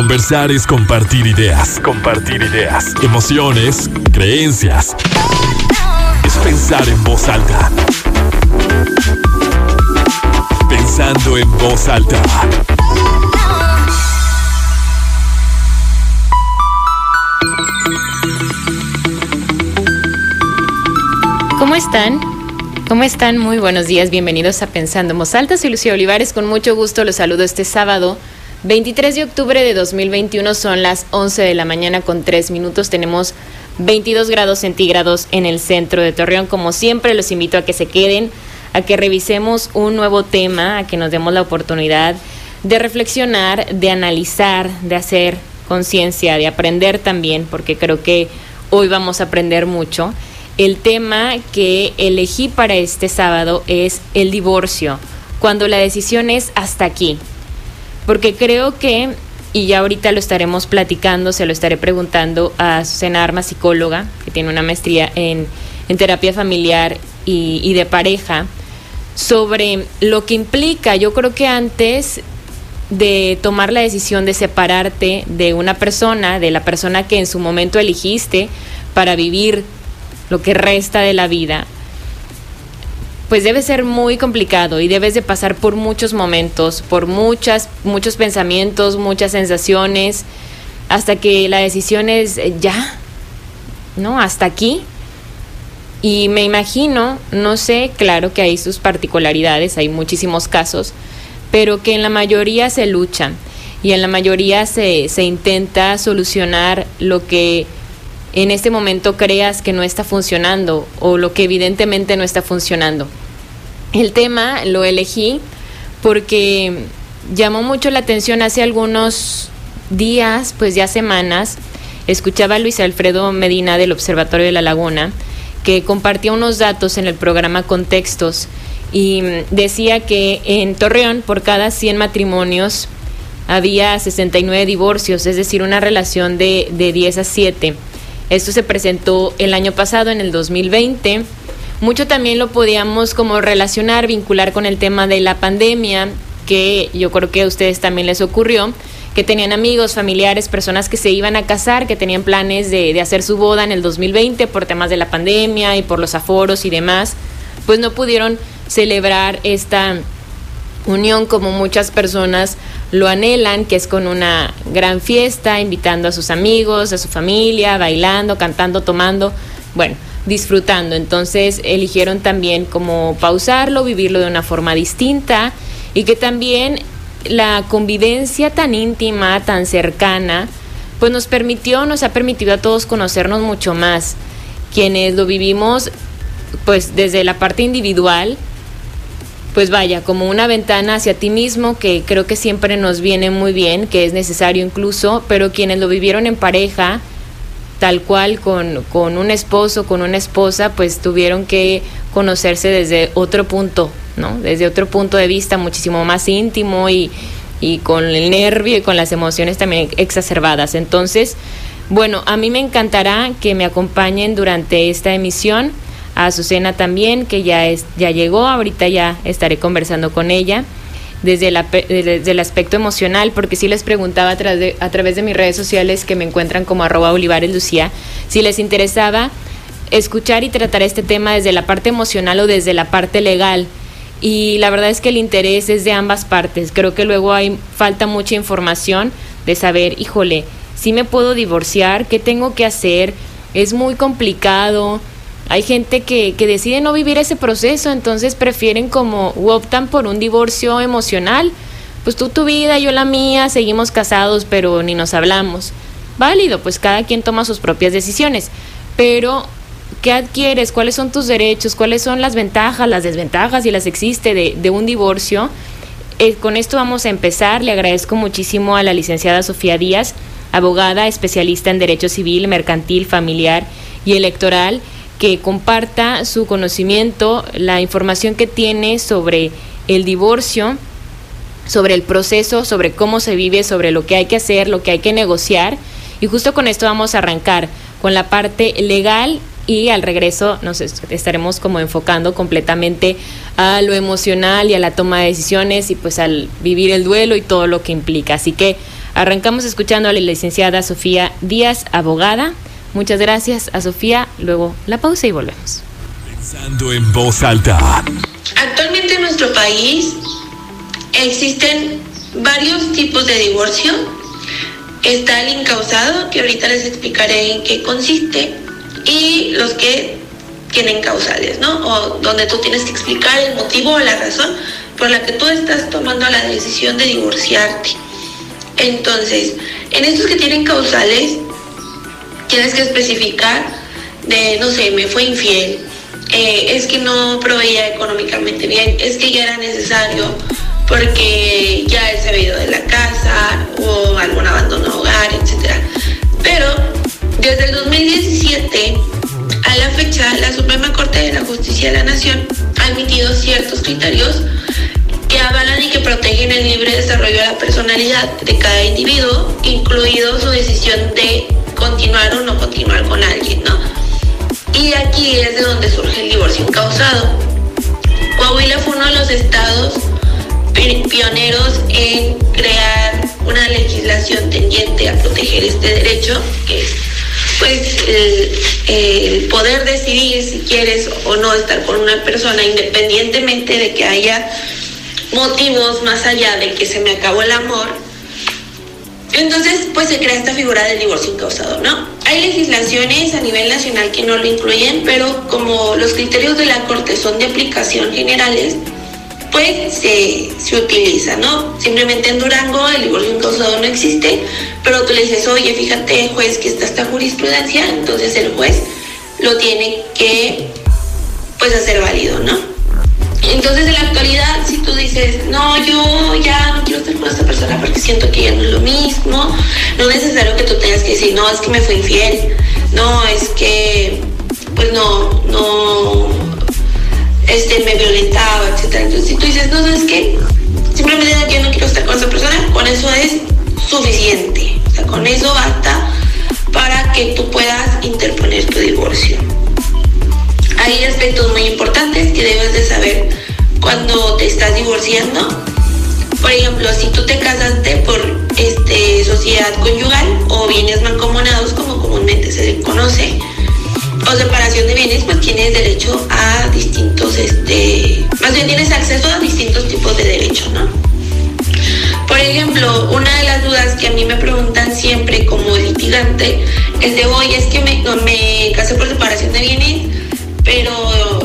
Conversar es compartir ideas. Compartir ideas. Emociones, creencias. Es pensar en voz alta. Pensando en voz alta. ¿Cómo están? ¿Cómo están? Muy buenos días, bienvenidos a Pensando en Voz Alta. Soy Lucía Olivares, con mucho gusto los saludo este sábado 23 de octubre de 2021, son las 11 de la mañana con 3 minutos, tenemos 22 grados centígrados en el centro de Torreón. Como siempre, los invito a que se queden, a que revisemos un nuevo tema, a que nos demos la oportunidad de reflexionar, de analizar, de hacer conciencia, de aprender también, porque creo que hoy vamos a aprender mucho. El tema que elegí para este sábado es el divorcio, cuando la decisión es hasta aquí. Porque creo que, y ya ahorita lo estaremos platicando, se lo estaré preguntando a Susana Arma, psicóloga, que tiene una maestría en, terapia familiar y, y de pareja, sobre lo que implica. Yo creo que antes de tomar la decisión de separarte de una persona, de la persona que en su momento elegiste para vivir lo que resta de la vida, pues debe ser muy complicado y debes de pasar por muchos momentos, por muchas, muchos pensamientos, muchas sensaciones, hasta que la decisión es eh, ya, ¿no? Hasta aquí. Y me imagino, no sé, claro que hay sus particularidades, hay muchísimos casos, pero que en la mayoría se luchan y en la mayoría se, se intenta solucionar lo que en este momento creas que no está funcionando o lo que evidentemente no está funcionando. El tema lo elegí porque llamó mucho la atención hace algunos días, pues ya semanas, escuchaba a Luis Alfredo Medina del Observatorio de la Laguna, que compartía unos datos en el programa Contextos y decía que en Torreón por cada 100 matrimonios había 69 divorcios, es decir, una relación de, de 10 a 7. Esto se presentó el año pasado, en el 2020. Mucho también lo podíamos como relacionar, vincular con el tema de la pandemia, que yo creo que a ustedes también les ocurrió, que tenían amigos, familiares, personas que se iban a casar, que tenían planes de, hacer su boda en el 2020 por temas de la pandemia y por los aforos y demás, pues no pudieron celebrar esta unión como muchas personas lo anhelan, que es con una gran fiesta, invitando a sus amigos, a su familia, bailando, cantando, tomando, bueno, disfrutando. Entonces eligieron también como pausarlo, vivirlo de una forma distinta y que también la convivencia tan íntima, tan cercana, pues nos permitió, nos ha permitido a todos conocernos mucho más. Quienes lo vivimos pues desde la parte individual, pues vaya, como una ventana hacia ti mismo que creo que siempre nos viene muy bien, que es necesario incluso, pero quienes lo vivieron en pareja, tal cual con, con un esposo, con una esposa, pues tuvieron que conocerse desde otro punto, ¿no? Desde otro punto de vista muchísimo más íntimo y, y con el nervio y con las emociones también exacerbadas. Entonces, bueno, a mí me encantará que me acompañen durante esta emisión a Azucena también, que ya, es, ya llegó, ahorita ya estaré conversando con ella desde, el aspecto emocional, porque sí les preguntaba a, de, a través de mis redes sociales que me encuentran como arroba Olivares Lucía, si les interesaba escuchar y tratar este tema desde la parte emocional o desde la parte legal. Y la verdad es que el interés es de ambas partes. Creo que luego hay falta mucha información de saber, híjole, si me puedo divorciar, qué tengo que hacer, es muy complicado, hay gente que, que decide no vivir ese proceso, entonces prefieren como optan por un divorcio emocional. Pues tú tu vida, yo la mía, seguimos casados, pero ni nos hablamos. Válido, pues cada quien toma sus propias decisiones. Pero, ¿qué adquieres? ¿Cuáles son tus derechos? ¿Cuáles son las ventajas, las desventajas, si las existe, de, de un divorcio? Eh, con esto vamos a empezar. Le agradezco muchísimo a la licenciada Sofía Díaz, abogada especialista en Derecho Civil, Mercantil, Familiar y Electoral que comparta su conocimiento, la información que tiene sobre el divorcio, sobre el proceso, sobre cómo se vive, sobre lo que hay que hacer, lo que hay que negociar. Y justo con esto vamos a arrancar con la parte legal y al regreso nos estaremos como enfocando completamente a lo emocional y a la toma de decisiones y pues al vivir el duelo y todo lo que implica. Así que arrancamos escuchando a la licenciada Sofía Díaz, abogada. Muchas gracias a Sofía. Luego la pausa y volvemos. Pensando en voz alta. Actualmente en nuestro país existen varios tipos de divorcio. Está el incausado, que ahorita les explicaré en qué consiste, y los que tienen causales, ¿no? O donde tú tienes que explicar el motivo o la razón por la que tú estás tomando la decisión de divorciarte. Entonces, en estos que tienen causales, tienes que especificar de, no sé, me fue infiel, eh, es que no proveía económicamente bien, es que ya era necesario porque ya él se había ido de la casa o algún abandono hogar, etc. Pero desde el 2017 a la fecha, la Suprema Corte de la Justicia de la Nación ha emitido ciertos criterios que avalan y que protegen el libre desarrollo de la personalidad de cada individuo, incluido su decisión de continuar o no continuar con alguien, ¿no? Y aquí es de donde surge el divorcio incausado. Coahuila fue uno de los estados pioneros en crear una legislación tendiente a proteger este derecho, que es pues el, poder decidir si quieres o no estar con una persona independientemente de que haya motivos más allá de que se me acabó el amor. Entonces, pues se crea esta figura del divorcio incausado, ¿no? Hay legislaciones a nivel nacional que no lo incluyen, pero como los criterios de la Corte son de aplicación generales, pues se, se utiliza, ¿no? Simplemente en Durango el divorcio incausado no existe, pero tú le dices, oye, fíjate, juez, que está esta jurisprudencia, entonces el juez lo tiene que, pues, hacer válido, ¿no? Entonces, en la actualidad, si tú dices, no, yo ya no quiero estar con esta persona porque siento que ya no es lo mismo, no es necesario que tú tengas que decir, no, es que me fue infiel, no, es que, pues no, no, este, me violentaba, etc. Entonces, si tú dices, no, ¿sabes qué? Simplemente yo no quiero estar con esa persona, con eso es suficiente. O sea, con eso basta para que tú puedas interponer tu divorcio. Hay aspectos muy importantes que debes de saber cuando te estás divorciando. Por ejemplo, si tú te casaste por este, sociedad conyugal o bienes mancomunados, como comúnmente se conoce, o separación de bienes, pues tienes derecho a distintos, este, más bien tienes acceso a distintos tipos de derechos, ¿no? Por ejemplo, una de las dudas que a mí me preguntan siempre como litigante es de, oye, es que me, me casé por separación de bienes, pero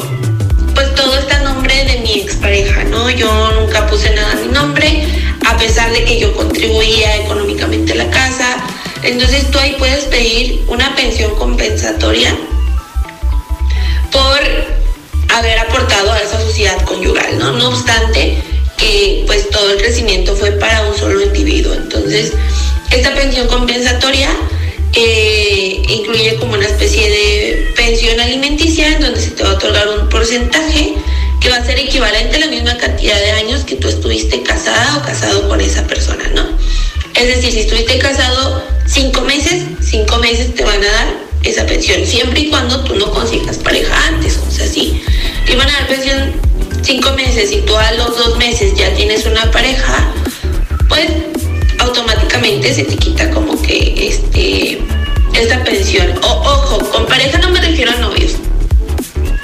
pues todo está en nombre de mi expareja, ¿no? Yo nunca puse nada a mi nombre, a pesar de que yo contribuía económicamente a la casa. Entonces tú ahí puedes pedir una pensión compensatoria por haber aportado a esa sociedad conyugal, ¿no? No obstante que pues todo el crecimiento fue para un solo individuo. Entonces, esta pensión compensatoria eh, incluye como una especie de pensión alimenticia en donde se te va a otorgar un porcentaje que va a ser equivalente a la misma cantidad de años que tú estuviste casada o casado con esa persona, ¿no? Es decir, si estuviste casado cinco meses, cinco meses te van a dar esa pensión, siempre y cuando tú no consigas pareja antes. O sea, si te van a dar pensión cinco meses y tú a los dos meses ya tienes una pareja, pues automáticamente se te quita como que este esta pensión. O, ojo, con pareja no me refiero a novios.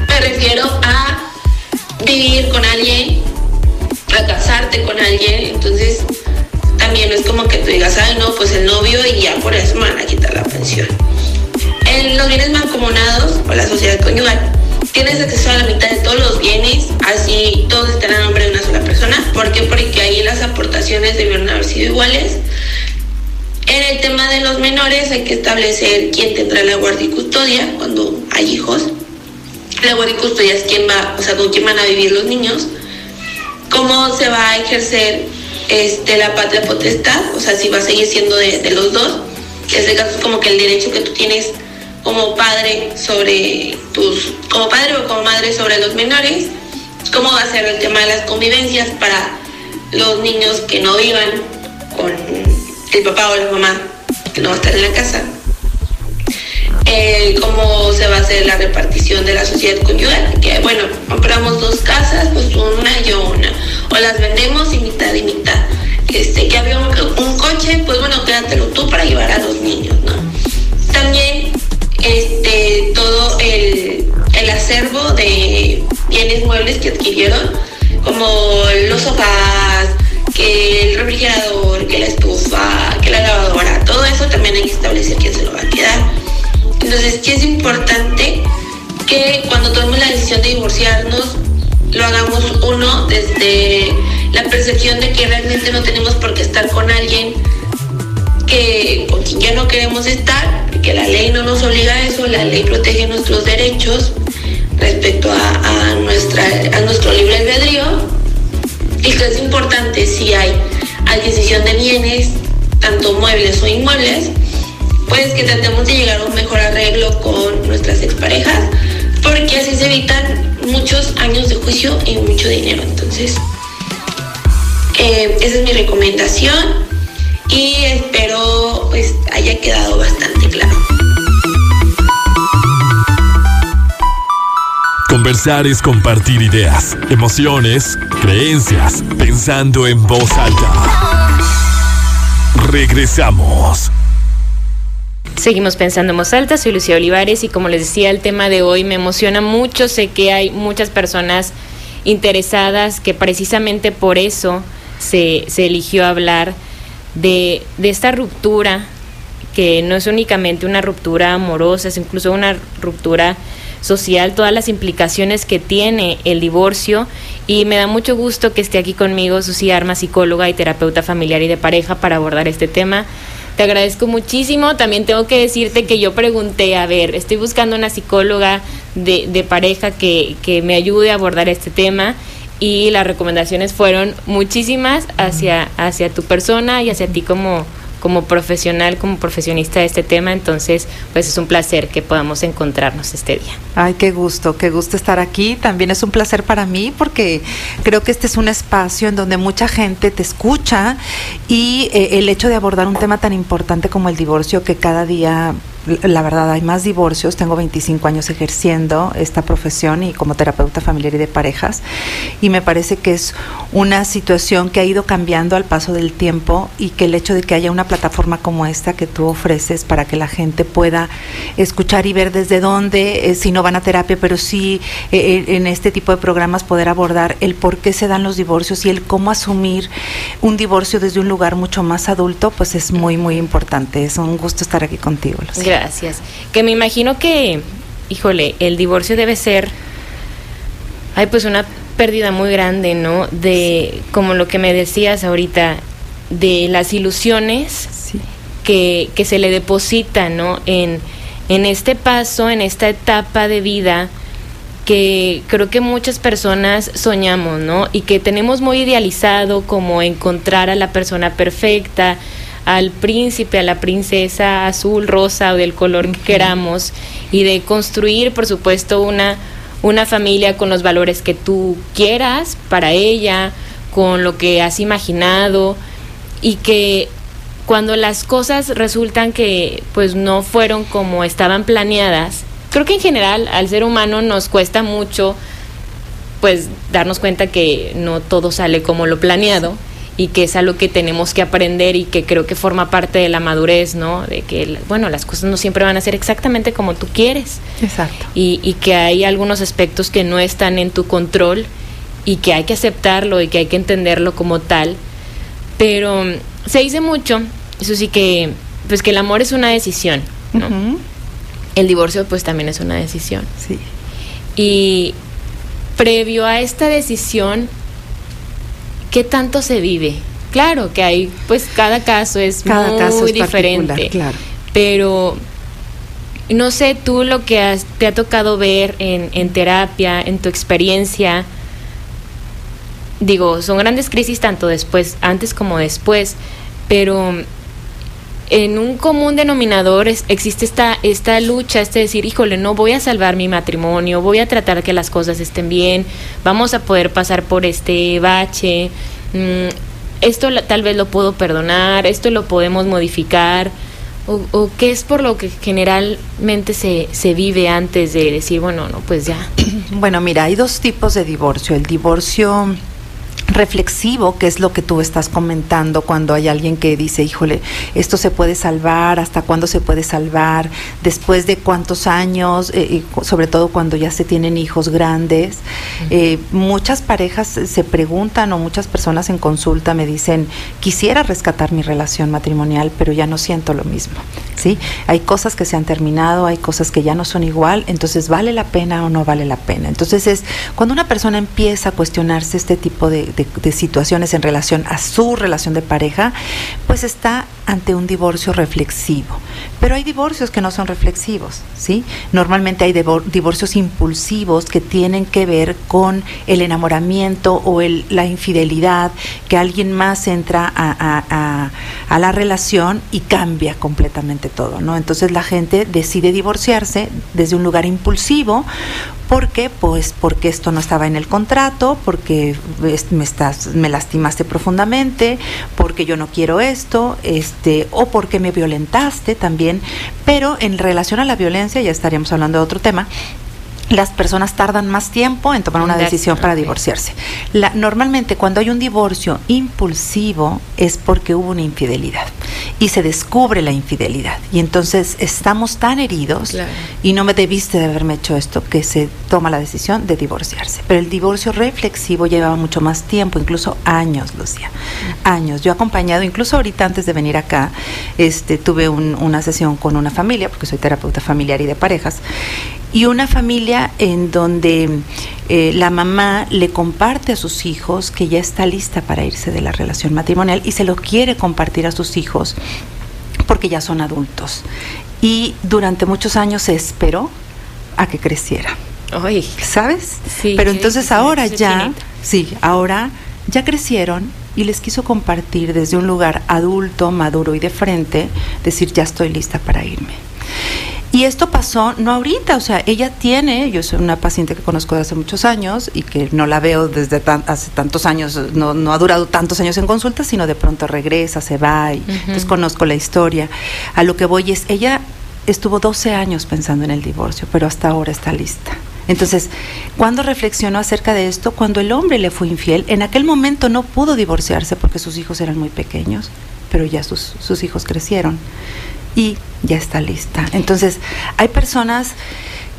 Me refiero a vivir con alguien, a casarte con alguien. Entonces, también no es como que tú digas, ay, no, pues el novio y ya por eso me van a quitar la pensión. En los bienes mancomunados o la sociedad conyugal, tienes acceso a la mitad de todos los bienes, así todos están a nombre de una sola persona. ¿Por qué? Porque ahí las aportaciones debieron haber sido iguales. En el tema de los menores hay que establecer quién tendrá la guardia y custodia cuando hay hijos. La guardia y custodia es quién va, o sea, con quién van a vivir los niños. Cómo se va a ejercer este, la patria potestad, o sea, si va a seguir siendo de, de los dos. Este caso es como que el derecho que tú tienes como padre sobre tus, como padre o como madre sobre los menores, cómo va a ser el tema de las convivencias para los niños que no vivan con el papá o la mamá que no va a estar en la casa. eh, cómo se va a hacer la repartición de la sociedad conyugal. Que bueno, compramos dos casas, pues una y yo una. O las vendemos y mitad y mitad. Este, que había un, coche, pues bueno, quédatelo tú para llevar a los niños, ¿no? También este, todo el, el acervo de bienes muebles que adquirieron, como los sofás, el refrigerador, que la estufa, que la lavadora, todo eso también hay que establecer quién se lo va a quedar. Entonces, sí es importante que cuando tomemos la decisión de divorciarnos, lo hagamos uno desde la percepción de que realmente no tenemos por qué estar con alguien que con quien ya no queremos estar, que la ley no nos obliga a eso, la ley protege nuestros derechos respecto a nuestra, a nuestro libre albedrío y que es importante si hay adquisición de bienes, tanto muebles o inmuebles, pues que tratemos de llegar a un mejor arreglo con nuestras exparejas, porque así se evitan muchos años de juicio y mucho dinero. Entonces, eh, esa es mi recomendación y espero pues haya quedado bastante claro. Conversar es compartir ideas, emociones, creencias, pensando en voz alta. Regresamos. Seguimos pensando en voz alta, soy Lucía Olivares y como les decía, el tema de hoy me emociona mucho, sé que hay muchas personas interesadas que precisamente por eso se, eligió hablar de esta ruptura, que no es únicamente una ruptura amorosa, es incluso una ruptura social, todas las implicaciones que tiene el divorcio y me da mucho gusto que esté aquí conmigo Susi Arma, psicóloga y terapeuta familiar y de pareja para abordar este tema. Te agradezco muchísimo. También tengo que decirte que yo pregunté, a ver, estoy buscando una psicóloga de, de pareja que, que me ayude a abordar este tema y las recomendaciones fueron muchísimas hacia, hacia tu persona y hacia ti como, como profesional, como profesionista de este tema, entonces pues es un placer que podamos encontrarnos este día. Ay, qué gusto, qué gusto estar aquí. También es un placer para mí porque creo que este es un espacio en donde mucha gente te escucha y eh, el hecho de abordar un tema tan importante como el divorcio que cada día la verdad hay más divorcios, tengo 25 años ejerciendo esta profesión y como terapeuta familiar y de parejas y me parece que es una situación que ha ido cambiando al paso del tiempo y que el hecho de que haya una plataforma como esta que tú ofreces para que la gente pueda escuchar y ver desde dónde, eh, si no van a terapia, pero sí eh, en este tipo de programas poder abordar el por qué se dan los divorcios y el cómo asumir un divorcio desde un lugar mucho más adulto, pues es muy, muy importante. Es un gusto estar aquí contigo. Lucía. Gracias. Que me imagino que, híjole, el divorcio debe ser, ay, pues una pérdida muy grande, ¿no? De, como lo que me decías ahorita, de las ilusiones Sí. que, que se le depositan, ¿no? En, en este paso, en esta etapa de vida que creo que muchas personas soñamos, ¿no? Y que tenemos muy idealizado como encontrar a la persona perfecta, al príncipe, a la princesa azul, rosa o del color que queramos y de construir, por supuesto, una, una familia con los valores que tú quieras para ella, con lo que has imaginado y que cuando las cosas resultan que pues no fueron como estaban planeadas, creo que en general al ser humano nos cuesta mucho pues darnos cuenta que no todo sale como lo planeado y que es algo que tenemos que aprender y que creo que forma parte de la madurez, ¿no? De que, bueno, las cosas no siempre van a ser exactamente como tú quieres Exacto. y, y que hay algunos aspectos que no están en tu control y que hay que aceptarlo y que hay que entenderlo como tal. Pero mm, se dice mucho, eso sí que, pues que el amor es una decisión, ¿no? El divorcio pues también es una decisión. Sí. Y previo a esta decisión, ¿qué tanto se vive? Claro que hay, pues cada caso es Cada muy caso es diferente. claro. Pero no sé tú lo que has- te ha tocado ver en, en terapia, en tu experiencia. Digo, son grandes crisis tanto después, antes como después, pero en un común denominador es- existe esta, esta lucha, este decir, híjole, no voy a salvar mi matrimonio, voy a tratar que las cosas estén bien, vamos a poder pasar por este bache, mm, esto tal vez lo puedo perdonar, esto lo podemos modificar, o, qué es por lo que generalmente se, se vive antes de decir, bueno, no, pues ya? Bueno, mira, hay dos tipos de divorcio. El divorcio reflexivo, que es lo que tú estás comentando cuando hay alguien que dice, híjole, esto se puede salvar, hasta cuándo se puede salvar, después de cuántos años, eh, sobre todo cuando ya se tienen hijos grandes. Eh, muchas parejas se preguntan o muchas personas en consulta me dicen, quisiera rescatar mi relación matrimonial, pero ya no siento lo mismo. ¿sí? Hay cosas que se han terminado, hay cosas que ya no son igual, entonces vale la pena o no vale la pena. Entonces es cuando una persona empieza a cuestionarse este tipo de de, situaciones en relación a su relación de pareja, pues está ante un divorcio reflexivo. Pero hay divorcios que no son reflexivos, ¿sí? Normalmente hay divorcios impulsivos que tienen que ver con el enamoramiento o el, la infidelidad, que alguien más entra a, a la relación y cambia completamente todo, ¿no? Entonces la gente decide divorciarse desde un lugar impulsivo ¿Por qué? Pues porque esto no estaba en el contrato, porque me me lastimaste profundamente, porque yo no quiero esto, este, o porque me violentaste también. Pero en relación a la violencia, ya estaríamos hablando de otro tema, las personas tardan más tiempo en tomar una decisión para divorciarse. La, normalmente cuando hay un divorcio impulsivo es porque hubo una infidelidad y se descubre la infidelidad y entonces estamos tan heridos y no me debiste de haberme hecho esto que se toma la decisión de divorciarse. Pero el divorcio reflexivo lleva mucho más tiempo, incluso años, Lucía, años. Yo he acompañado, incluso ahorita antes de venir acá, este, tuve una sesión con una familia, porque soy terapeuta familiar y de parejas, y una familia en donde eh, la mamá le comparte a sus hijos que ya está lista para irse de la relación matrimonial y se lo quiere compartir a sus hijos porque ya son adultos. Y durante muchos años se esperó a que creciera. ¿Sabes? Sí, Pero entonces ahora ya, sí, ahora ya crecieron y les quiso compartir desde un lugar adulto, maduro y de frente, decir, ya estoy lista para irme. Y esto pasó no ahorita, o sea, ella tiene, yo soy una paciente que conozco de hace muchos años y que no la veo desde hace tantos años, no, no, ha durado tantos años en consulta, sino de pronto regresa, se va y entonces conozco la historia. A lo que voy es, ella estuvo 12 años pensando en el divorcio, pero hasta ahora está lista. Entonces, cuando reflexionó acerca de esto, cuando el hombre le fue infiel, en aquel momento no pudo divorciarse porque sus hijos eran muy pequeños, pero ya sus, sus hijos crecieron y ya está lista. Entonces, hay personas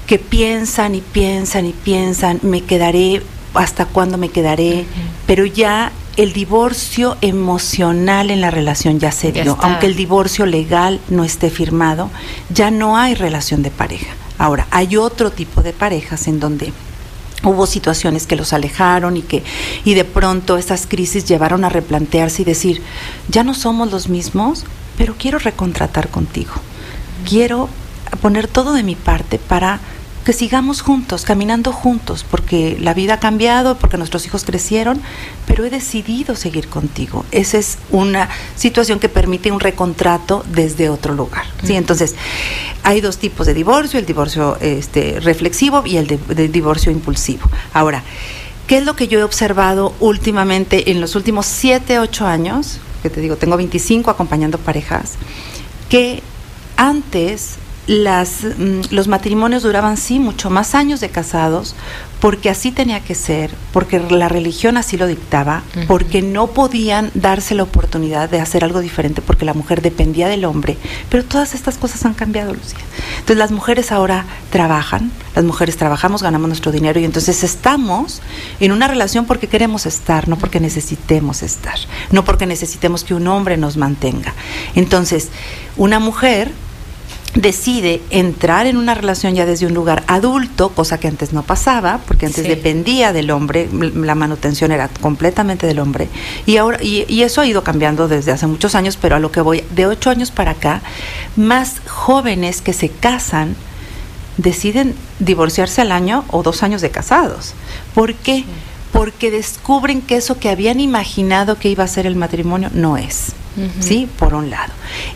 que piensan y piensan y piensan, me quedaré, hasta cuándo me quedaré, pero ya el divorcio emocional en la relación ya se dio, aunque el divorcio legal no esté firmado, ya no hay relación de pareja. Ahora, hay otro tipo de parejas en donde hubo situaciones que los alejaron y que y de pronto esas crisis llevaron a replantearse y decir, ya no somos los mismos, pero quiero recontratar contigo. Quiero poner todo de mi parte para que sigamos juntos, caminando juntos, porque la vida ha cambiado, porque nuestros hijos crecieron, pero he decidido seguir contigo. Esa es una situación que permite un recontrato desde otro lugar. ¿sí? Entonces, hay dos tipos de divorcio, el divorcio este, reflexivo y el de divorcio impulsivo. Ahora, ¿qué es lo que yo he observado últimamente en los últimos siete, ocho años? Que te digo, tengo 25 acompañando parejas, que antes las, mm, los matrimonios duraban sí mucho más años de casados, porque así tenía que ser, porque la religión así lo dictaba, porque no podían darse la oportunidad de hacer algo diferente, porque la mujer dependía del hombre. Pero todas estas cosas han cambiado, Lucía. Entonces las mujeres ahora trabajan, las mujeres trabajamos, ganamos nuestro dinero y entonces estamos en una relación porque queremos estar, no porque necesitemos estar, no porque necesitemos que un hombre nos mantenga. Entonces, una mujer decide entrar en una relación ya desde un lugar adulto, cosa que antes no pasaba, porque antes dependía del hombre, la manutención era completamente del hombre, y ahora y, eso ha ido cambiando desde hace muchos años, pero a lo que voy, de ocho años para acá, más jóvenes que se casan deciden divorciarse al año o dos años de casados. ¿Por qué? Porque descubren que eso que habían imaginado que iba a ser el matrimonio no es. ¿Sí? Por un lado.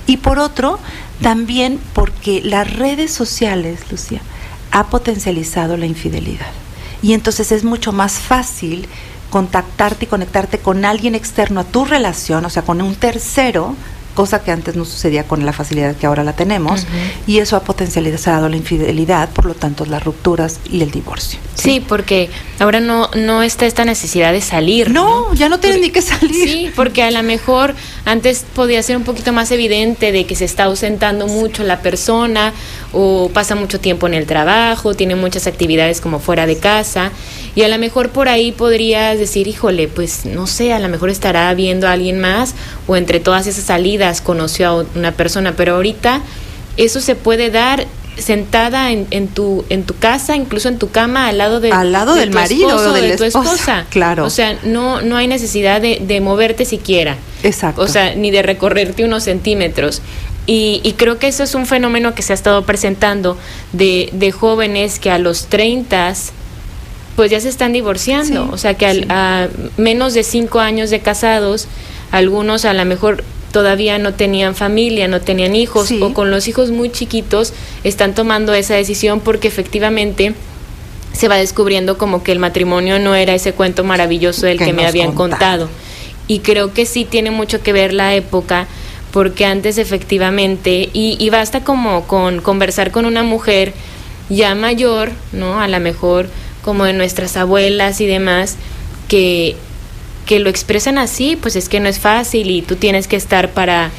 Y por otro, también porque las redes sociales, Lucía, ha potencializado la infidelidad. Y entonces es mucho más fácil contactarte y conectarte con alguien externo a tu relación, o sea, con un tercero, cosa que antes no sucedía con la facilidad que ahora la tenemos, y eso ha potencializado la infidelidad, por lo tanto las rupturas y el divorcio. Sí, porque ahora no, no está esta necesidad de salir. No, ya no tienen ni que salir. Sí, porque a lo mejor antes podía ser un poquito más evidente de que se está ausentando mucho la persona o pasa mucho tiempo en el trabajo, tiene muchas actividades como fuera de casa y a lo mejor por ahí podrías decir, híjole, pues no sé, a lo mejor estará viendo a alguien más o entre todas esas salidas conoció a una persona, pero ahorita eso se puede dar sentada en, en, tu en tu casa, incluso en tu cama, al lado de al lado del marido o de, tu esposa. Claro. O sea, no no hay necesidad de, de, moverte siquiera. Exacto. O sea, ni de recorrerte unos centímetros. Y, y, creo que eso es un fenómeno que se ha estado presentando de, de jóvenes que a los 30 pues ya se están divorciando. Sí, o sea, que al, sí. a menos de cinco años de casados, algunos a lo mejor todavía no tenían familia, no tenían hijos Sí. o con los hijos muy chiquitos están tomando esa decisión porque efectivamente se va descubriendo como que el matrimonio no era ese cuento maravilloso del Que que, me habían contado. Y creo que sí tiene mucho que ver la época porque antes efectivamente, y, y basta como con conversar con una mujer ya mayor, ¿no? A lo mejor como de nuestras abuelas y demás, que, que lo expresan así, pues es que no es fácil y tú tienes que estar para,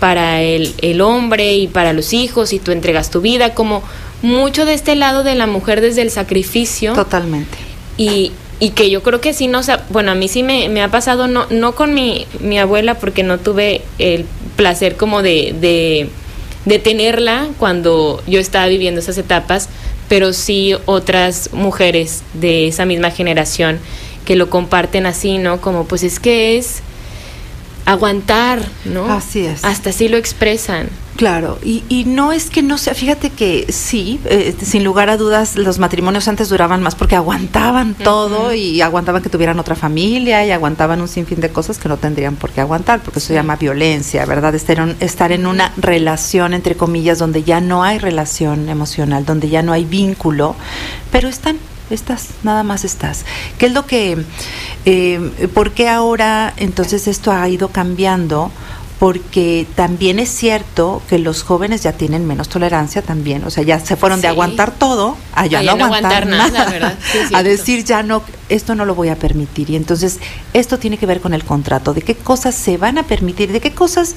para el, el hombre y para los hijos y tú entregas tu vida, como mucho de este lado de la mujer desde el sacrificio Totalmente. y, y que yo creo que sí nos ha, bueno a mí sí me, me ha pasado no no con mi, mi abuela porque no tuve el placer como de, de de tenerla cuando yo estaba viviendo esas etapas pero sí otras mujeres de esa misma generación que lo comparten así no como pues es que es aguantar no Así es. hasta así lo expresan. Claro, y, y no es que no sea, fíjate que sí, eh, sin lugar a dudas, los matrimonios antes duraban más porque aguantaban todo y aguantaban que tuvieran otra familia y aguantaban un sinfín de cosas que no tendrían por qué aguantar, porque eso se llama violencia, ¿verdad? Estar en, estar en una relación, entre comillas, donde ya no hay relación emocional, donde ya no hay vínculo, pero están estás, nada más estás. ¿Qué es lo que, eh, por qué ahora entonces esto ha ido cambiando? Porque también es cierto que los jóvenes ya tienen menos tolerancia también, o sea, ya se fueron de aguantar todo a ya A no ya no aguantar, aguantar nada, nada, a decir ya no, esto no lo voy a permitir. Y entonces esto tiene que ver con el contrato, de qué cosas se van a permitir, de qué cosas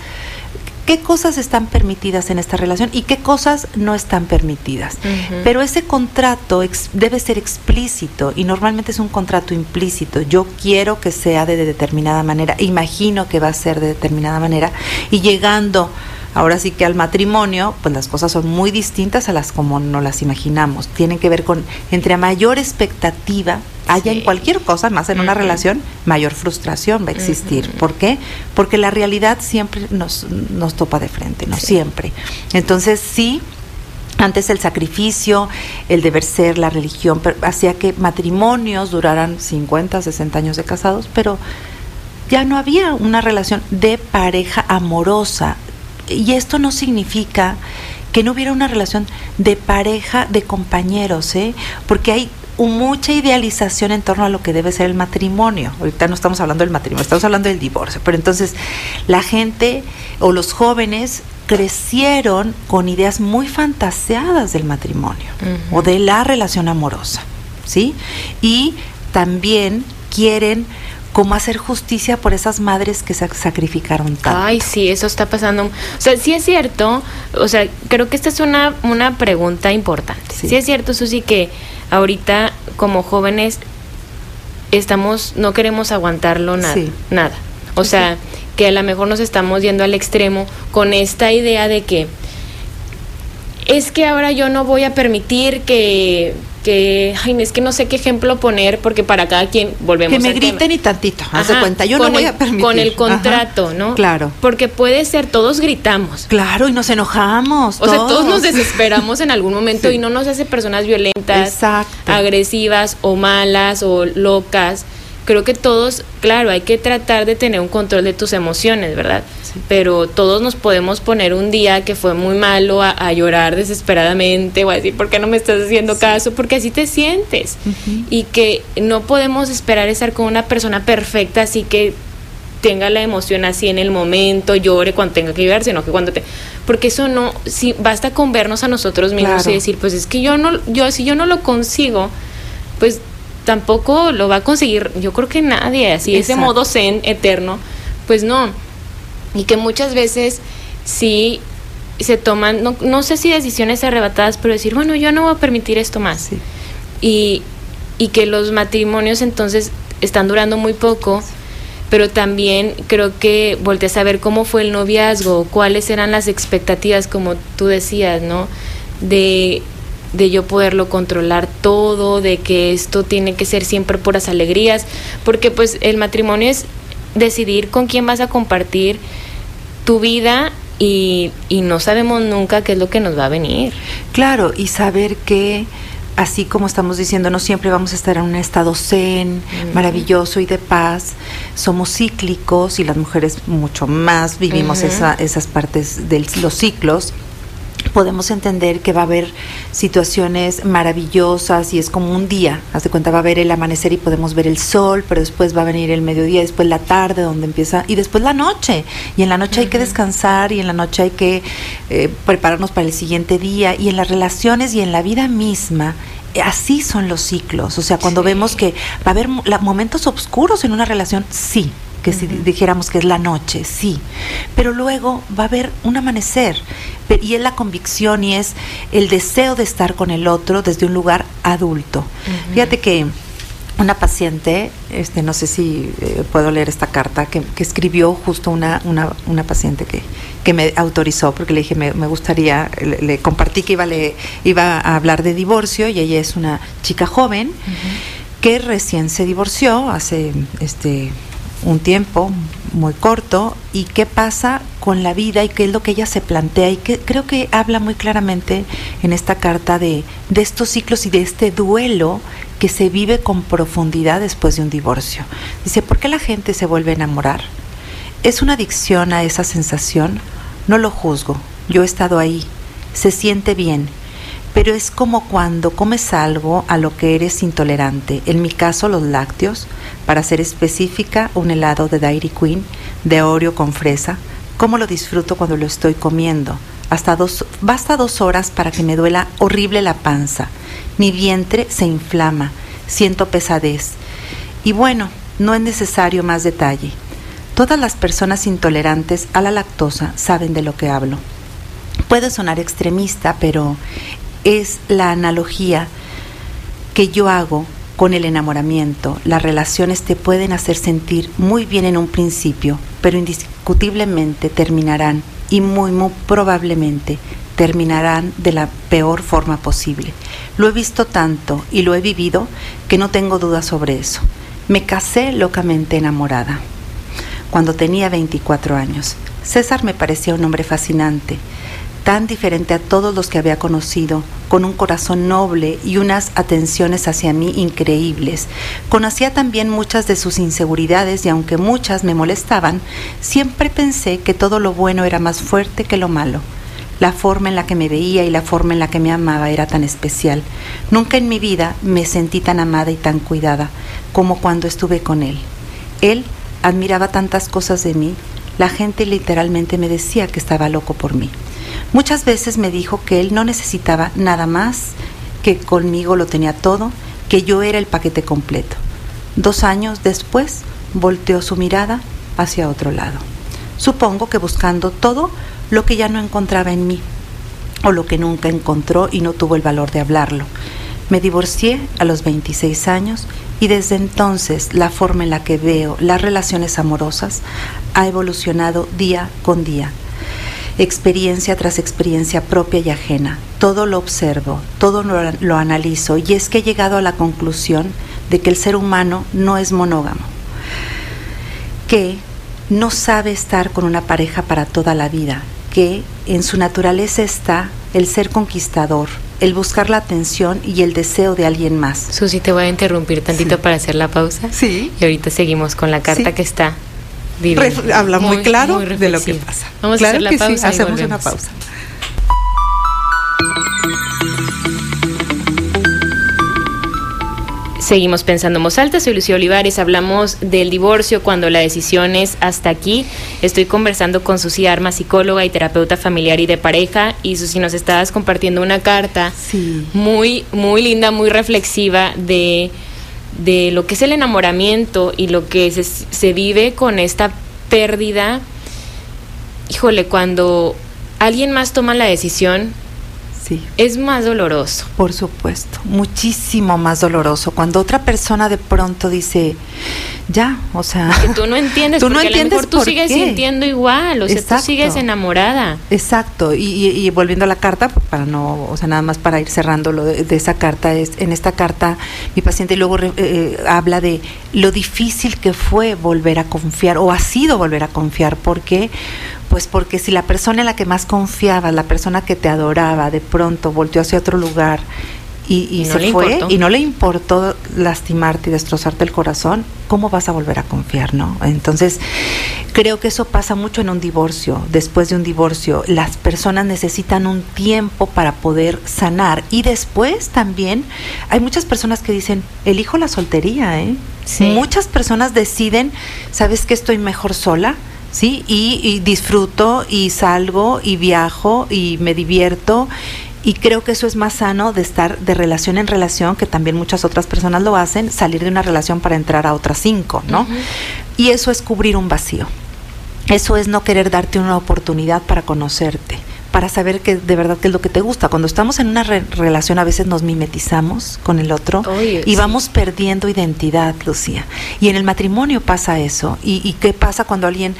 qué cosas están permitidas en esta relación y qué cosas no están permitidas. Pero ese contrato ex- debe ser explícito y normalmente es un contrato implícito. Yo quiero que sea de determinada manera, imagino que va a ser de determinada manera y llegando ahora sí que al matrimonio, pues las cosas son muy distintas a las como no las imaginamos. Tienen que ver con entre mayor expectativa haya Sí. en cualquier cosa, más en una relación, mayor frustración va a existir. ¿Por qué? Porque la realidad siempre nos, nos topa de frente, no siempre. Entonces sí, antes el sacrificio, el deber ser, la religión, hacía que matrimonios duraran 50, 60 años de casados, pero ya no había una relación de pareja amorosa. Y esto no significa que no hubiera una relación de pareja, de compañeros, ¿eh? porque hay mucha idealización en torno a lo que debe ser el matrimonio. Ahorita no estamos hablando del matrimonio, estamos hablando del divorcio. Pero entonces la gente o los jóvenes crecieron con ideas muy fantaseadas del matrimonio o de la relación amorosa, ¿sí? Y también quieren como hacer justicia por esas madres que se sacrificaron tanto. Ay, sí, eso está pasando. O sea, sí es cierto, o sea, creo que esta es una, una pregunta importante. Sí. Sí. es cierto, Susi, que ahorita como jóvenes estamos, no queremos aguantarlo nada, Sí. nada. O sea, que a lo mejor nos estamos yendo al extremo con esta idea de que es que ahora yo no voy a permitir que, que, ay, es que no sé qué ejemplo poner porque para cada quien volvemos que me al tema. griten y tantito, haz de cuenta, yo no voy el- a permitir. Con el Ajá. contrato, ¿no? Claro. Porque puede ser, todos gritamos. Claro, y nos enojamos. O sea, todos nos desesperamos en algún momento Sí. y no nos hace personas violentas, Exacto. agresivas o malas o locas. Creo que todos, claro, hay que tratar de tener un control de tus emociones, ¿verdad? Pero todos nos podemos poner un día que fue muy malo a, a llorar desesperadamente o a decir, ¿por qué no me estás haciendo caso? Porque así te sientes. Y que no podemos esperar estar con una persona perfecta, así que tenga la emoción así en el momento, llore cuando tenga que llorar, sino que cuando te... Porque eso no, si basta con vernos a nosotros mismos y decir, pues es que yo no, yo si yo no lo consigo, pues tampoco lo va a conseguir, yo creo que nadie, así ese modo zen eterno, pues no. Y que muchas veces sí se toman, no, no sé si decisiones arrebatadas, pero decir, bueno, yo no voy a permitir esto más. Y, y que los matrimonios entonces están durando muy poco pero también creo que volteas a ver cómo fue el noviazgo, cuáles eran las expectativas, como tú decías, ¿no? De, de yo poderlo controlar todo, de que esto tiene que ser siempre puras alegrías, porque pues el matrimonio es decidir con quién vas a compartir tu vida y, y no sabemos nunca qué es lo que nos va a venir. Claro, y saber que así como estamos diciendo, no siempre vamos a estar en un estado zen, maravilloso y de paz. Somos cíclicos y las mujeres mucho más vivimos esas partes de los ciclos podemos entender que va a haber situaciones maravillosas y es como un día, haz de cuenta va a haber el amanecer y podemos ver el sol, pero después va a venir el mediodía, después la tarde donde empieza y después la noche. Y en la noche hay que descansar y en la noche hay que eh, prepararnos para el siguiente día. Y en las relaciones y en la vida misma así son los ciclos, o sea, cuando vemos que va a haber momentos oscuros en una relación, sí, que si dijéramos que es la noche, sí, pero luego va a haber un amanecer y es la convicción y es el deseo de estar con el otro desde un lugar adulto. Fíjate que una paciente, este, no sé si eh, puedo leer esta carta, que, escribió justo una, una, una paciente que, que, me autorizó, porque le dije, me, me gustaría, le, compartí que iba, le, iba a hablar de divorcio y ella es una chica joven que recién se divorció hace este un tiempo muy corto y qué pasa con la vida y qué es lo que ella se plantea y que creo que habla muy claramente en esta carta de, de estos ciclos y de este duelo que se vive con profundidad después de un divorcio. Dice, ¿por qué la gente se vuelve a enamorar? ¿Es una adicción a esa sensación? No lo juzgo, yo he estado ahí, se siente bien, pero es como cuando comes algo a lo que eres intolerante, en mi caso los lácteos, para ser específica, un helado de Dairy Queen, de Oreo con fresa, cómo lo disfruto cuando lo estoy comiendo. Hasta dos, basta dos horas para que me duela horrible la panza. Mi vientre se inflama, siento pesadez. Y bueno, no es necesario más detalle. Todas las personas intolerantes a la lactosa saben de lo que hablo. Puede sonar extremista, pero es la analogía que yo hago con el enamoramiento. Las relaciones te pueden hacer sentir muy bien en un principio, pero indiscutiblemente terminarán y muy, muy probablemente terminarán de la peor forma posible. Lo he visto tanto y lo he vivido que no tengo dudas sobre eso. Me casé locamente enamorada cuando tenía 24 años. César me parecía un hombre fascinante tan diferente a todos los que había conocido, con un corazón noble y unas atenciones hacia mí increíbles. Conocía también muchas de sus inseguridades y aunque muchas me molestaban, siempre pensé que todo lo bueno era más fuerte que lo malo. La forma en la que me veía y la forma en la que me amaba era tan especial. Nunca en mi vida me sentí tan amada y tan cuidada como cuando estuve con él. Él admiraba tantas cosas de mí, la gente literalmente me decía que estaba loco por mí. Muchas veces me dijo que él no necesitaba nada más, que conmigo lo tenía todo, que yo era el paquete completo. Dos años después volteó su mirada hacia otro lado. Supongo que buscando todo lo que ya no encontraba en mí, o lo que nunca encontró y no tuvo el valor de hablarlo. Me divorcié a los 26 años y desde entonces la forma en la que veo las relaciones amorosas ha evolucionado día con día experiencia tras experiencia propia y ajena. Todo lo observo, todo lo, analizo y es que he llegado a la conclusión de que el ser humano no es monógamo, que no sabe estar con una pareja para toda la vida, que en su naturaleza está el ser conquistador, el buscar la atención y el deseo de alguien más. Susi, te voy a interrumpir tantito para hacer la pausa. Sí. Y ahorita seguimos con la carta que está habla muy, claro de lo que pasa. Vamos a hacer la pausa. hacemos una pausa. Seguimos pensando en voz alta, soy Lucía Olivares, hablamos del divorcio cuando la decisión es hasta aquí. Estoy conversando con Susi Arma, psicóloga y terapeuta familiar y de pareja, y Susi nos estabas compartiendo una carta Sí. muy, muy linda, muy reflexiva de, de lo que es el enamoramiento y lo que se, se vive con esta pérdida. Híjole, cuando alguien más toma la decisión, Sí. es más doloroso. Por supuesto, muchísimo más doloroso cuando otra persona de pronto dice, ya, o sea, Que tú no entiendes, Tú no porque a lo entiendes mejor tú por sigues qué. sintiendo igual, o sea, Exacto. tú sigues enamorada. Exacto, y, y- y volviendo a la carta, para no, o sea, nada más para ir cerrando lo de, de esa carta, es en esta carta mi paciente luego re- eh, habla de lo difícil que fue volver a confiar, o ha sido volver a confiar, porque pues porque si la persona en la que más confiabas, la persona que te adoraba, de pronto volteó hacia otro lugar y, y Y no se fue importó. y no le importó lastimarte y destrozarte el corazón, ¿cómo vas a volver a confiar, no? Entonces, creo que eso pasa mucho en un divorcio. Después de un divorcio, las personas necesitan un tiempo para poder sanar y después también hay muchas personas que dicen, elijo la soltería, ¿eh? Sí. Muchas personas deciden, ¿sabes que estoy mejor sola? ¿Sí? Y, y disfruto y salgo y viajo y me divierto y creo que eso es más sano de estar de relación en relación, que también muchas otras personas lo hacen, salir de una relación para entrar a otras cinco, ¿no? Y eso es cubrir un vacío. Eso es no querer darte una oportunidad para conocerte, para saber que de verdad qué es lo que te gusta. Cuando estamos en una re- relación a veces nos mimetizamos con el otro Oye, y sí. vamos perdiendo identidad, Lucía. Y en el matrimonio pasa eso. ¿Y, y qué pasa cuando alguien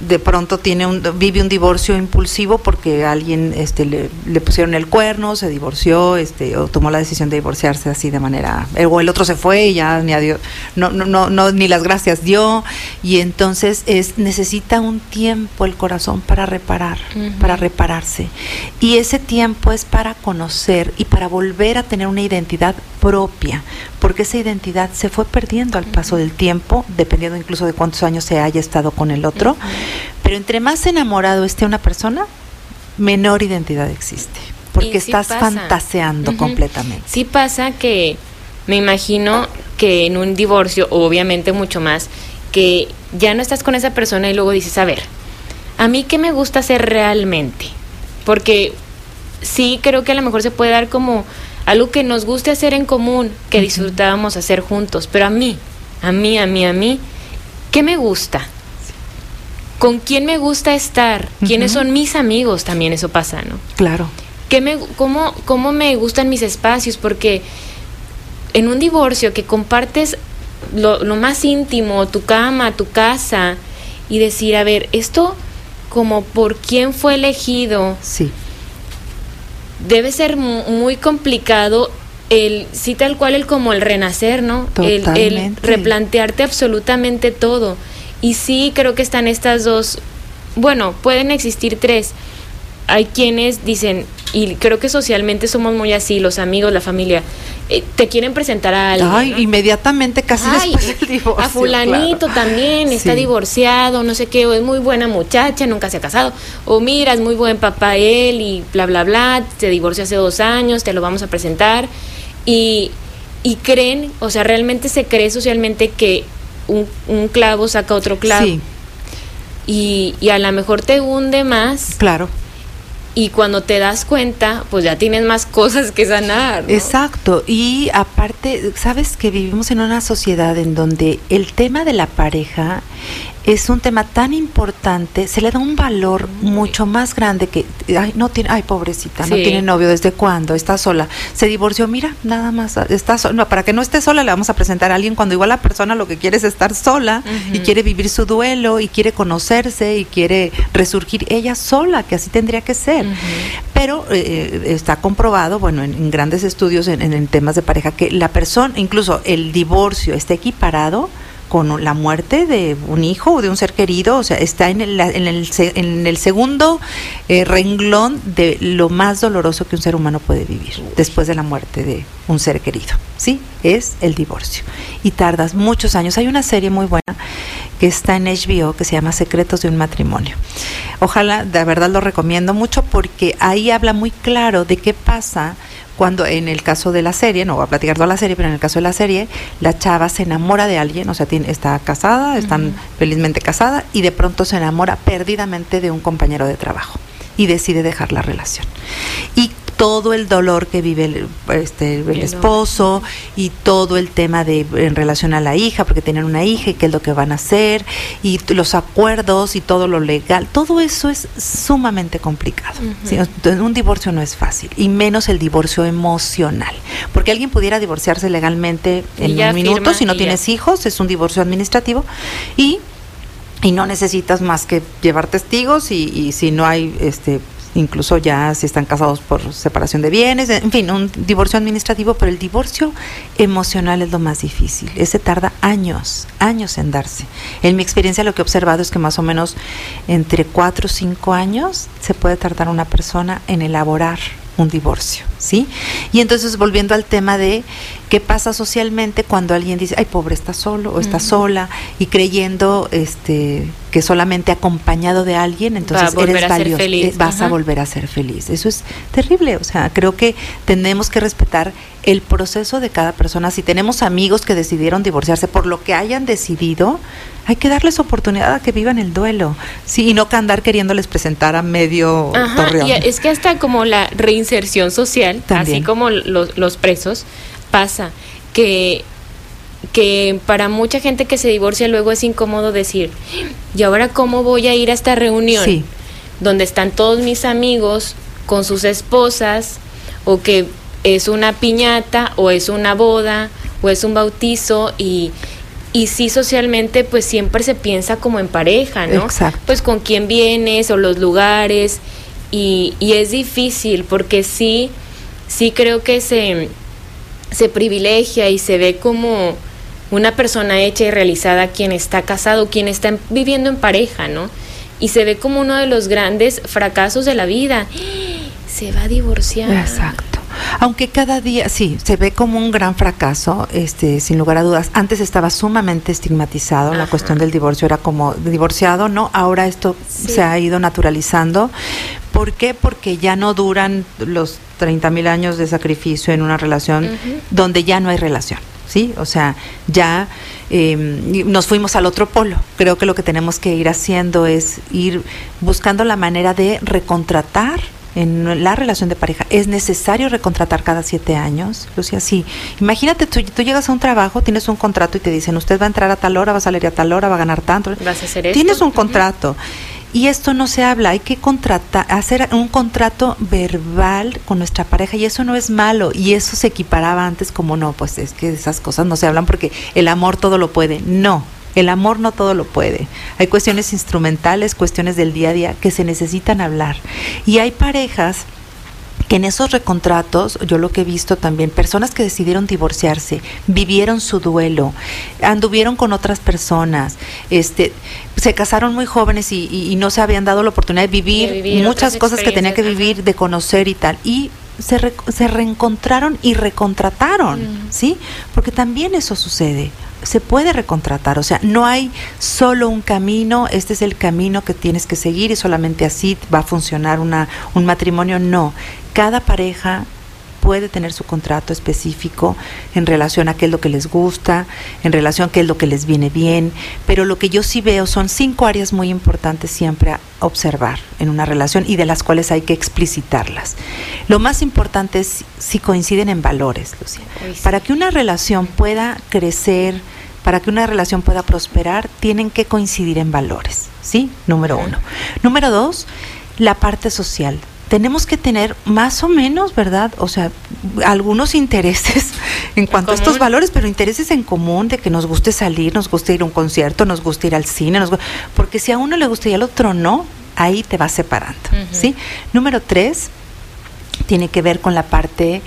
de pronto tiene un, vive un divorcio impulsivo porque alguien este, le, le pusieron el cuerno, se divorció, este, o tomó la decisión de divorciarse así de manera, eh, o el otro se fue y ya ni adiós, no, no, no, no, ni las gracias dio, y entonces es necesita un tiempo el corazón para reparar, para repararse, y ese tiempo es para conocer y para volver a tener una identidad propia, porque esa identidad se fue perdiendo al paso del tiempo, dependiendo incluso de cuántos años se haya estado con el otro. Pero entre más enamorado esté una persona, menor identidad existe, porque sí estás pasa. fantaseando completamente. Sí pasa que me imagino que en un divorcio, obviamente mucho más, que ya no estás con esa persona y luego dices, a ver, ¿a mí qué me gusta hacer realmente? Porque sí creo que a lo mejor se puede dar como algo que nos guste hacer en común, que disfrutábamos hacer juntos, pero a mí, a mí, a mí, a mí, ¿qué me gusta? ¿Con quién me gusta estar? ¿Quiénes son mis amigos? También eso pasa, ¿no? Claro. ¿Qué me, cómo, ¿Cómo me gustan mis espacios? Porque en un divorcio que compartes lo, lo más íntimo, tu cama, tu casa, y decir, a ver, esto como por quién fue elegido, Sí. debe ser mu- muy complicado el, sí tal cual el como el renacer, ¿no? El- El, Totalmente. replantearte absolutamente todo. Y sí creo que están estas dos, bueno, pueden existir tres. Hay quienes dicen, y creo que socialmente somos muy así, los amigos, la familia, eh, te quieren presentar a alguien. Ay, ¿no? inmediatamente casi Ay, después del divorcio. a fulanito claro. también está divorciado, no sé qué, o es muy buena muchacha, nunca se ha casado, o mira, es muy buen papá él y bla, bla, bla, se divorció hace dos años, te lo vamos a presentar, y, y creen, o sea, realmente se cree socialmente que un, un clavo saca otro clavo, Sí, y, y a lo mejor te hunde más, claro. y cuando te das cuenta, pues ya tienes más cosas que sanar. ¿no? Exacto, y aparte, sabes que vivimos en una sociedad en donde el tema de la pareja es un tema tan importante, se le da un valor mucho más grande que, ay, no tiene, ay, pobrecita, no tiene novio, ¿desde cuándo? Está sola, se divorció, mira, nada más, está sola, no, para que no esté sola le vamos a presentar a alguien cuando igual la persona lo que quiere es estar sola y quiere vivir su duelo y quiere conocerse y quiere resurgir ella sola, que así tendría que ser. Pero eh, está comprobado, bueno, en, en grandes estudios en, en- en temas de pareja, que la persona, incluso el divorcio, está equiparado con la muerte de un hijo o de un ser querido, o sea, está en el, en el, en el segundo eh, renglón de lo más doloroso que un ser humano puede vivir después de la muerte de un ser querido, ¿sí? Es el divorcio. Y tardas muchos años. Hay una serie muy buena que está en HBO, que se llama Secretos de un matrimonio. Ojalá, de verdad lo recomiendo mucho porque ahí habla muy claro de qué pasa cuando en el caso de la serie, no voy a platicar toda la serie, pero en el caso de la serie, la chava se enamora de alguien, o sea, tiene, está casada, están felizmente casada, y de pronto se enamora perdidamente de un compañero de trabajo y decide dejar la relación. Y todo el dolor que vive el, este, el esposo y todo el tema de en relación a la hija, porque tienen una hija y qué es lo que van a hacer, y los acuerdos y todo lo legal, todo eso es sumamente complicado. Un divorcio no es fácil, y menos el divorcio emocional, porque alguien pudiera divorciarse legalmente en un minuto, si no tienes hijos, es un divorcio administrativo, y y no necesitas más que llevar testigos y, y si no hay este incluso ya si están casados por separación de bienes, en fin, un divorcio administrativo, pero el divorcio emocional es lo más difícil. Ese tarda años, años en darse. En mi experiencia lo que he observado es que más o menos entre cuatro o cinco años se puede tardar una persona en elaborar un divorcio, ¿sí? Y entonces volviendo al tema de qué pasa socialmente cuando alguien dice, ay, pobre, está solo o está sola, y creyendo este que solamente acompañado de alguien, entonces eres valioso, eh, vas a volver a ser feliz. Eso es terrible, o sea, creo que tenemos que respetar el proceso de cada persona. Si tenemos amigos que decidieron divorciarse por lo que hayan decidido, hay que darles oportunidad a que vivan el duelo, sí, y no que andar queriéndoles presentar a medio torreón. es que hasta como la reinserción social, así como los, los presos, pasa que que para mucha gente que se divorcia luego es incómodo decir, ¿y ahora cómo voy a ir a esta reunión? Donde están todos mis amigos con sus esposas, o que es una piñata, o es una boda, o es un bautizo, y, y sí socialmente pues siempre se piensa como en pareja, ¿no? Exacto. Pues con quién vienes o los lugares y, y es difícil porque sí, sí creo que se, se privilegia y se ve como una persona hecha y realizada quien está casado, quien está viviendo en pareja, ¿no? Y se ve como uno de los grandes fracasos de la vida. Se va a divorciar. Exacto. Aunque cada día, sí, se ve como un gran fracaso, este, sin lugar a dudas. Antes estaba sumamente estigmatizado, la cuestión del divorcio era como divorciado, ¿no? Ahora esto se ha ido naturalizando. ¿Por qué? Porque ya no duran los 30 mil años de sacrificio en una relación donde ya no hay relación. ¿Sí? O sea, ya em, nos fuimos al otro polo. Creo que lo que tenemos que ir haciendo es ir buscando la manera de recontratar en la relación de pareja, ¿es necesario recontratar cada siete años? Lucía, sí. Imagínate, tú, tú, llegas a un trabajo, tienes un contrato y te dicen, usted va a entrar a tal hora, va a salir a tal hora, va a ganar tanto. Vas a hacer esto. Tienes un contrato. Y esto no se habla, hay que contratar, hacer un contrato verbal con nuestra pareja y eso no es malo y eso se equiparaba antes como no, pues es que esas cosas no se hablan porque el amor todo lo puede. No, el amor no todo lo puede. Hay cuestiones instrumentales, cuestiones del día a día que se necesitan hablar. Y hay parejas que en esos recontratos, yo lo que he visto también, personas que decidieron divorciarse, vivieron su duelo, anduvieron con otras personas, este, se casaron muy jóvenes y, no se habían dado la oportunidad de vivir, muchas cosas que tenían que vivir, de conocer y tal. Y se, se reencontraron y recontrataron, ¿sí? Porque también eso sucede se puede recontratar, o sea, no hay solo un camino, este es el camino que tienes que seguir y solamente así va a funcionar una, un matrimonio, no. Cada pareja puede tener su contrato específico en relación a qué es lo que les gusta, en relación a qué es lo que les viene bien, pero lo que yo sí veo son cinco áreas muy importantes siempre a observar en una relación y de las cuales hay que explicitarlas. Lo más importante es si coinciden en valores, Lucía. Para que una relación pueda crecer, para que una relación pueda prosperar, tienen que coincidir en valores, ¿sí? Número uno. Número dos, la parte social tenemos que tener más o menos, ¿verdad? O sea, algunos intereses en cuanto a estos valores, pero intereses en común de que nos guste salir, nos guste ir a un concierto, nos guste ir al cine, nos porque si a uno le gusta y al otro no, ahí te vas separando, ¿sí? Número tres, tiene que ver con la parte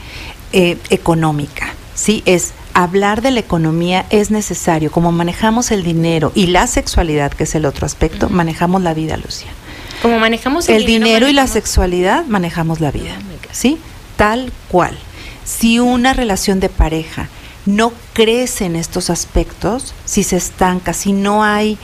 eh, económica, ¿sí? Es hablar de la economía es necesario, como manejamos el dinero y la sexualidad, que es el otro aspecto, manejamos la vida, Lucía. Como manejamos el, dinero, y la sexualidad, manejamos la vida. ¿Sí? Tal cual. Si una relación de pareja no crece en estos aspectos, si se estanca, si no hay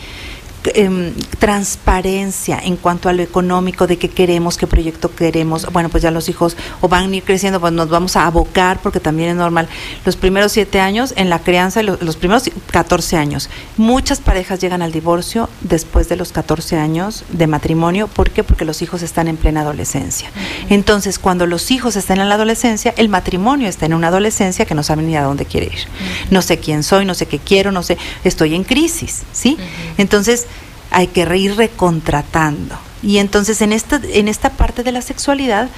Em, transparencia en cuanto a lo económico, de qué queremos, qué proyecto queremos. Bueno, pues ya los hijos o van a ir creciendo, pues nos vamos a abocar, porque también es normal. Los primeros siete años en la crianza, los, los primeros 14 años. Muchas parejas llegan al divorcio después de los 14 años de matrimonio. ¿Por qué? Porque los hijos están en plena adolescencia. Entonces, cuando los hijos están en la adolescencia, el matrimonio está en una adolescencia que no sabe ni a dónde quiere ir. No sé quién soy, no sé qué quiero, no sé, estoy en crisis, ¿sí? Entonces, hay que ir recontratando. Y entonces en esta, en esta parte de la sexualidad,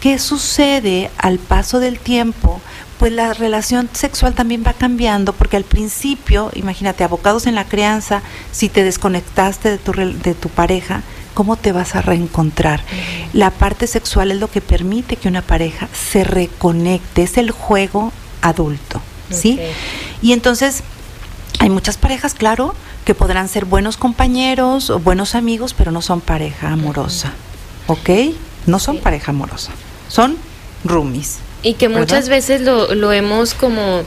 ¿qué sucede al paso del tiempo? Pues la relación sexual también va cambiando, porque al principio, imagínate, abocados en la crianza, si te desconectaste de tu, de tu pareja, ¿cómo te vas a reencontrar? La parte sexual es lo que permite que una pareja se reconecte, es el juego adulto, ¿sí? Y entonces, hay muchas parejas, claro, que podrán ser buenos compañeros o buenos amigos, pero no son pareja amorosa. ¿Ok? No son pareja amorosa. Son roomies. Y que muchas veces lo, lo hemos como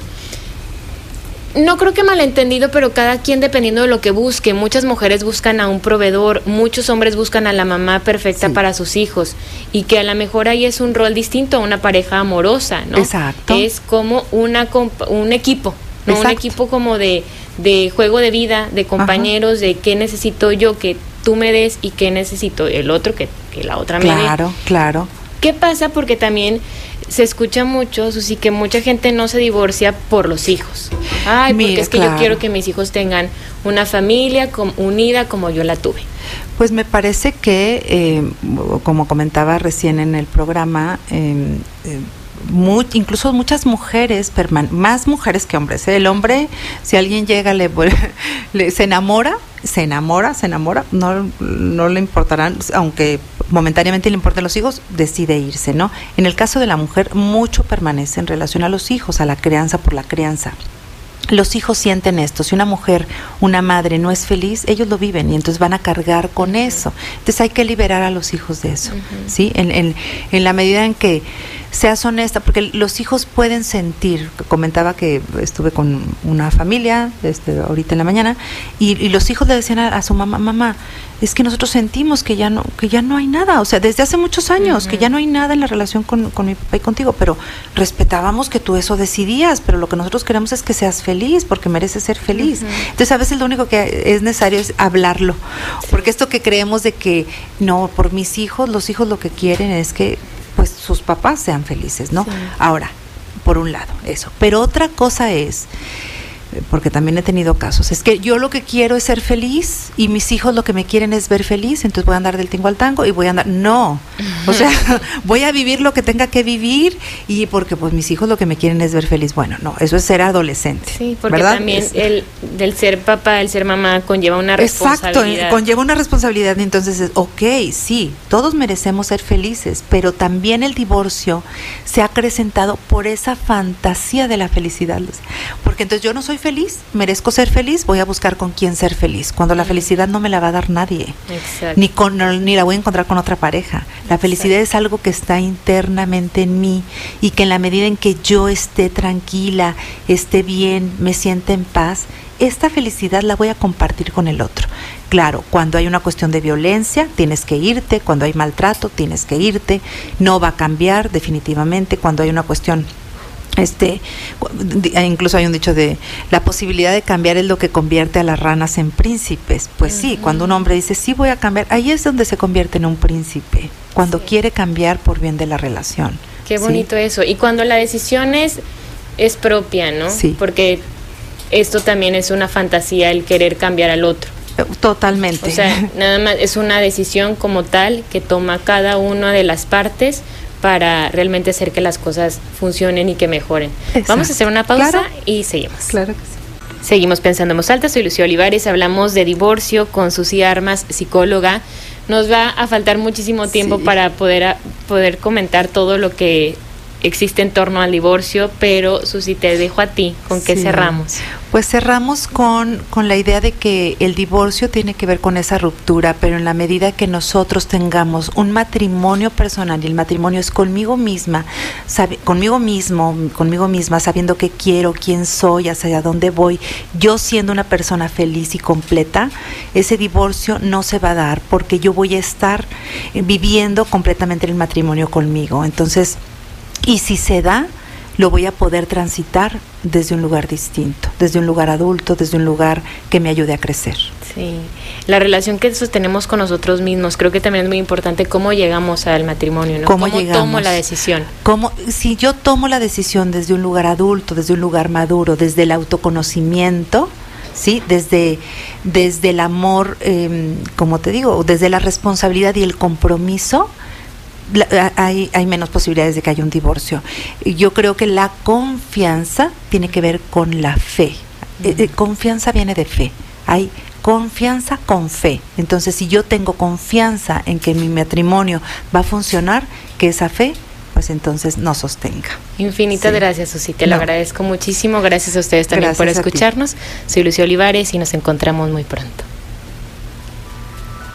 no creo que malentendido, pero cada quien dependiendo de lo que busque. Muchas mujeres buscan a un proveedor, muchos hombres buscan a la mamá perfecta para sus hijos y que a lo mejor ahí es un rol distinto a una pareja amorosa, ¿no? Exacto. Es como una un equipo, ¿no? Un equipo como de de juego de vida, de compañeros, de qué necesito yo que tú me des y qué necesito el otro que, la otra me dé. Claro, claro. ¿Qué pasa? Porque también se escucha mucho, Susi, que mucha gente no se divorcia por los hijos. Ay, porque es que yo quiero que mis hijos tengan una familia unida como yo la tuve. Pues me parece que, eh, como comentaba recién en el programa, eh, eh incluso muchas mujeres, más mujeres que hombres. ¿eh? El hombre, si alguien llega, le, se enamora, se enamora, se enamora, no, no le importarán, aunque momentáneamente le importen los hijos, decide irse, ¿no? En el caso de la mujer, mucho permanece en relación a los hijos, a la crianza por la crianza los hijos sienten esto. Si una mujer, una madre no es feliz, ellos lo viven y entonces van a cargar con eso. Entonces hay que liberar a los hijos de eso, ¿sí? En, en, en, la medida en que seas honesta, porque los hijos pueden sentir, comentaba que estuve con una familia este, ahorita en la mañana, y, los hijos le decían a, su mamá, mamá, es que nosotros sentimos que ya no, que ya no hay nada, o sea, desde hace muchos años, que ya no hay nada en la relación con, con, mi papá y contigo, pero respetábamos que tú eso decidías, pero lo que nosotros queremos es que seas feliz, porque mereces ser feliz. Entonces a veces lo único que es necesario es hablarlo, porque esto que creemos de que, no, por mis hijos, los hijos lo que quieren es que pues sus papás sean felices, ¿no? Ahora, por un lado, eso. Pero otra cosa es porque también he tenido casos, es que yo lo que quiero es ser feliz y mis hijos lo que me quieren es ver feliz, entonces voy a andar del tingo al tango y voy a andar, no, o sea, voy a vivir lo que tenga que vivir y porque pues mis hijos lo que me quieren es ver feliz, bueno, no, eso es ser adolescente. Sí, porque también el del ser papá, el ser mamá conlleva una responsabilidad. Exacto, conlleva una responsabilidad, entonces es, ok, sí, todos merecemos ser felices, pero también el divorcio se ha acrecentado por esa fantasía de la felicidad, porque entonces yo no soy feliz, merezco ser feliz, voy a buscar con quién ser feliz, cuando la felicidad no me la va a dar nadie, ni, con, ni la voy a encontrar con otra pareja. La felicidad es algo que está internamente en mí y que en la medida en que yo esté tranquila, esté bien, me sienta en paz, esta felicidad la voy a compartir con el otro. Claro, cuando hay una cuestión de violencia, tienes que irte, cuando hay maltrato, tienes que irte, no va a cambiar definitivamente, cuando hay una cuestión este incluso hay un dicho de la posibilidad de cambiar es lo que convierte a las ranas en príncipes. Pues sí cuando un hombre dice sí voy a cambiar ahí es donde se convierte en un príncipe cuando quiere cambiar por bien de la relación qué bonito eso. Y cuando la decisión es es propia no sí. Porque esto también es una fantasía el querer cambiar al otro. Eh, Totalmente. O sea, nada más es una decisión como tal que toma cada una de las partes para realmente hacer que las cosas funcionen y que mejoren. Vamos a hacer una pausa y seguimos. Claro que sí. Seguimos pensando en alta, soy Lucía Olivares, hablamos de divorcio con Susi Armas, psicóloga. Nos va a faltar muchísimo tiempo para poder, poder comentar todo lo que existe en torno al divorcio, pero Susi, te dejo a ti, ¿con qué cerramos? Pues cerramos con, con la idea de que el divorcio tiene que ver con esa ruptura, pero en la medida que nosotros tengamos un matrimonio personal, y el matrimonio es conmigo misma, conmigo mismo, conmigo misma, sabiendo qué quiero, quién soy, hacia dónde voy, yo siendo una persona feliz y completa, ese divorcio no se va a dar porque yo voy a estar viviendo completamente el matrimonio conmigo. Entonces, y si se da, lo voy a poder transitar desde un lugar distinto, desde un lugar adulto, desde un lugar que me ayude a crecer. Sí, la relación que sostenemos con nosotros mismos, creo que también es muy importante cómo llegamos al matrimonio, ¿no? ¿Cómo, tomo la decisión? ¿Cómo, si yo tomo la decisión desde un lugar adulto, desde un lugar maduro, desde el autoconocimiento, ¿sí? Desde, desde el amor, eh, como te digo, desde la responsabilidad y el compromiso, hay, hay menos posibilidades de que haya un divorcio. Yo creo que la confianza tiene que ver con la fe. Eh, eh, confianza viene de fe. Hay confianza con fe. Entonces, si yo tengo confianza en que mi matrimonio va a funcionar, que esa fe pues entonces no sostenga. Infinitas gracias, Susi, te lo agradezco muchísimo. Gracias a ustedes también por escucharnos. Soy Lucio Olivares y nos encontramos muy pronto.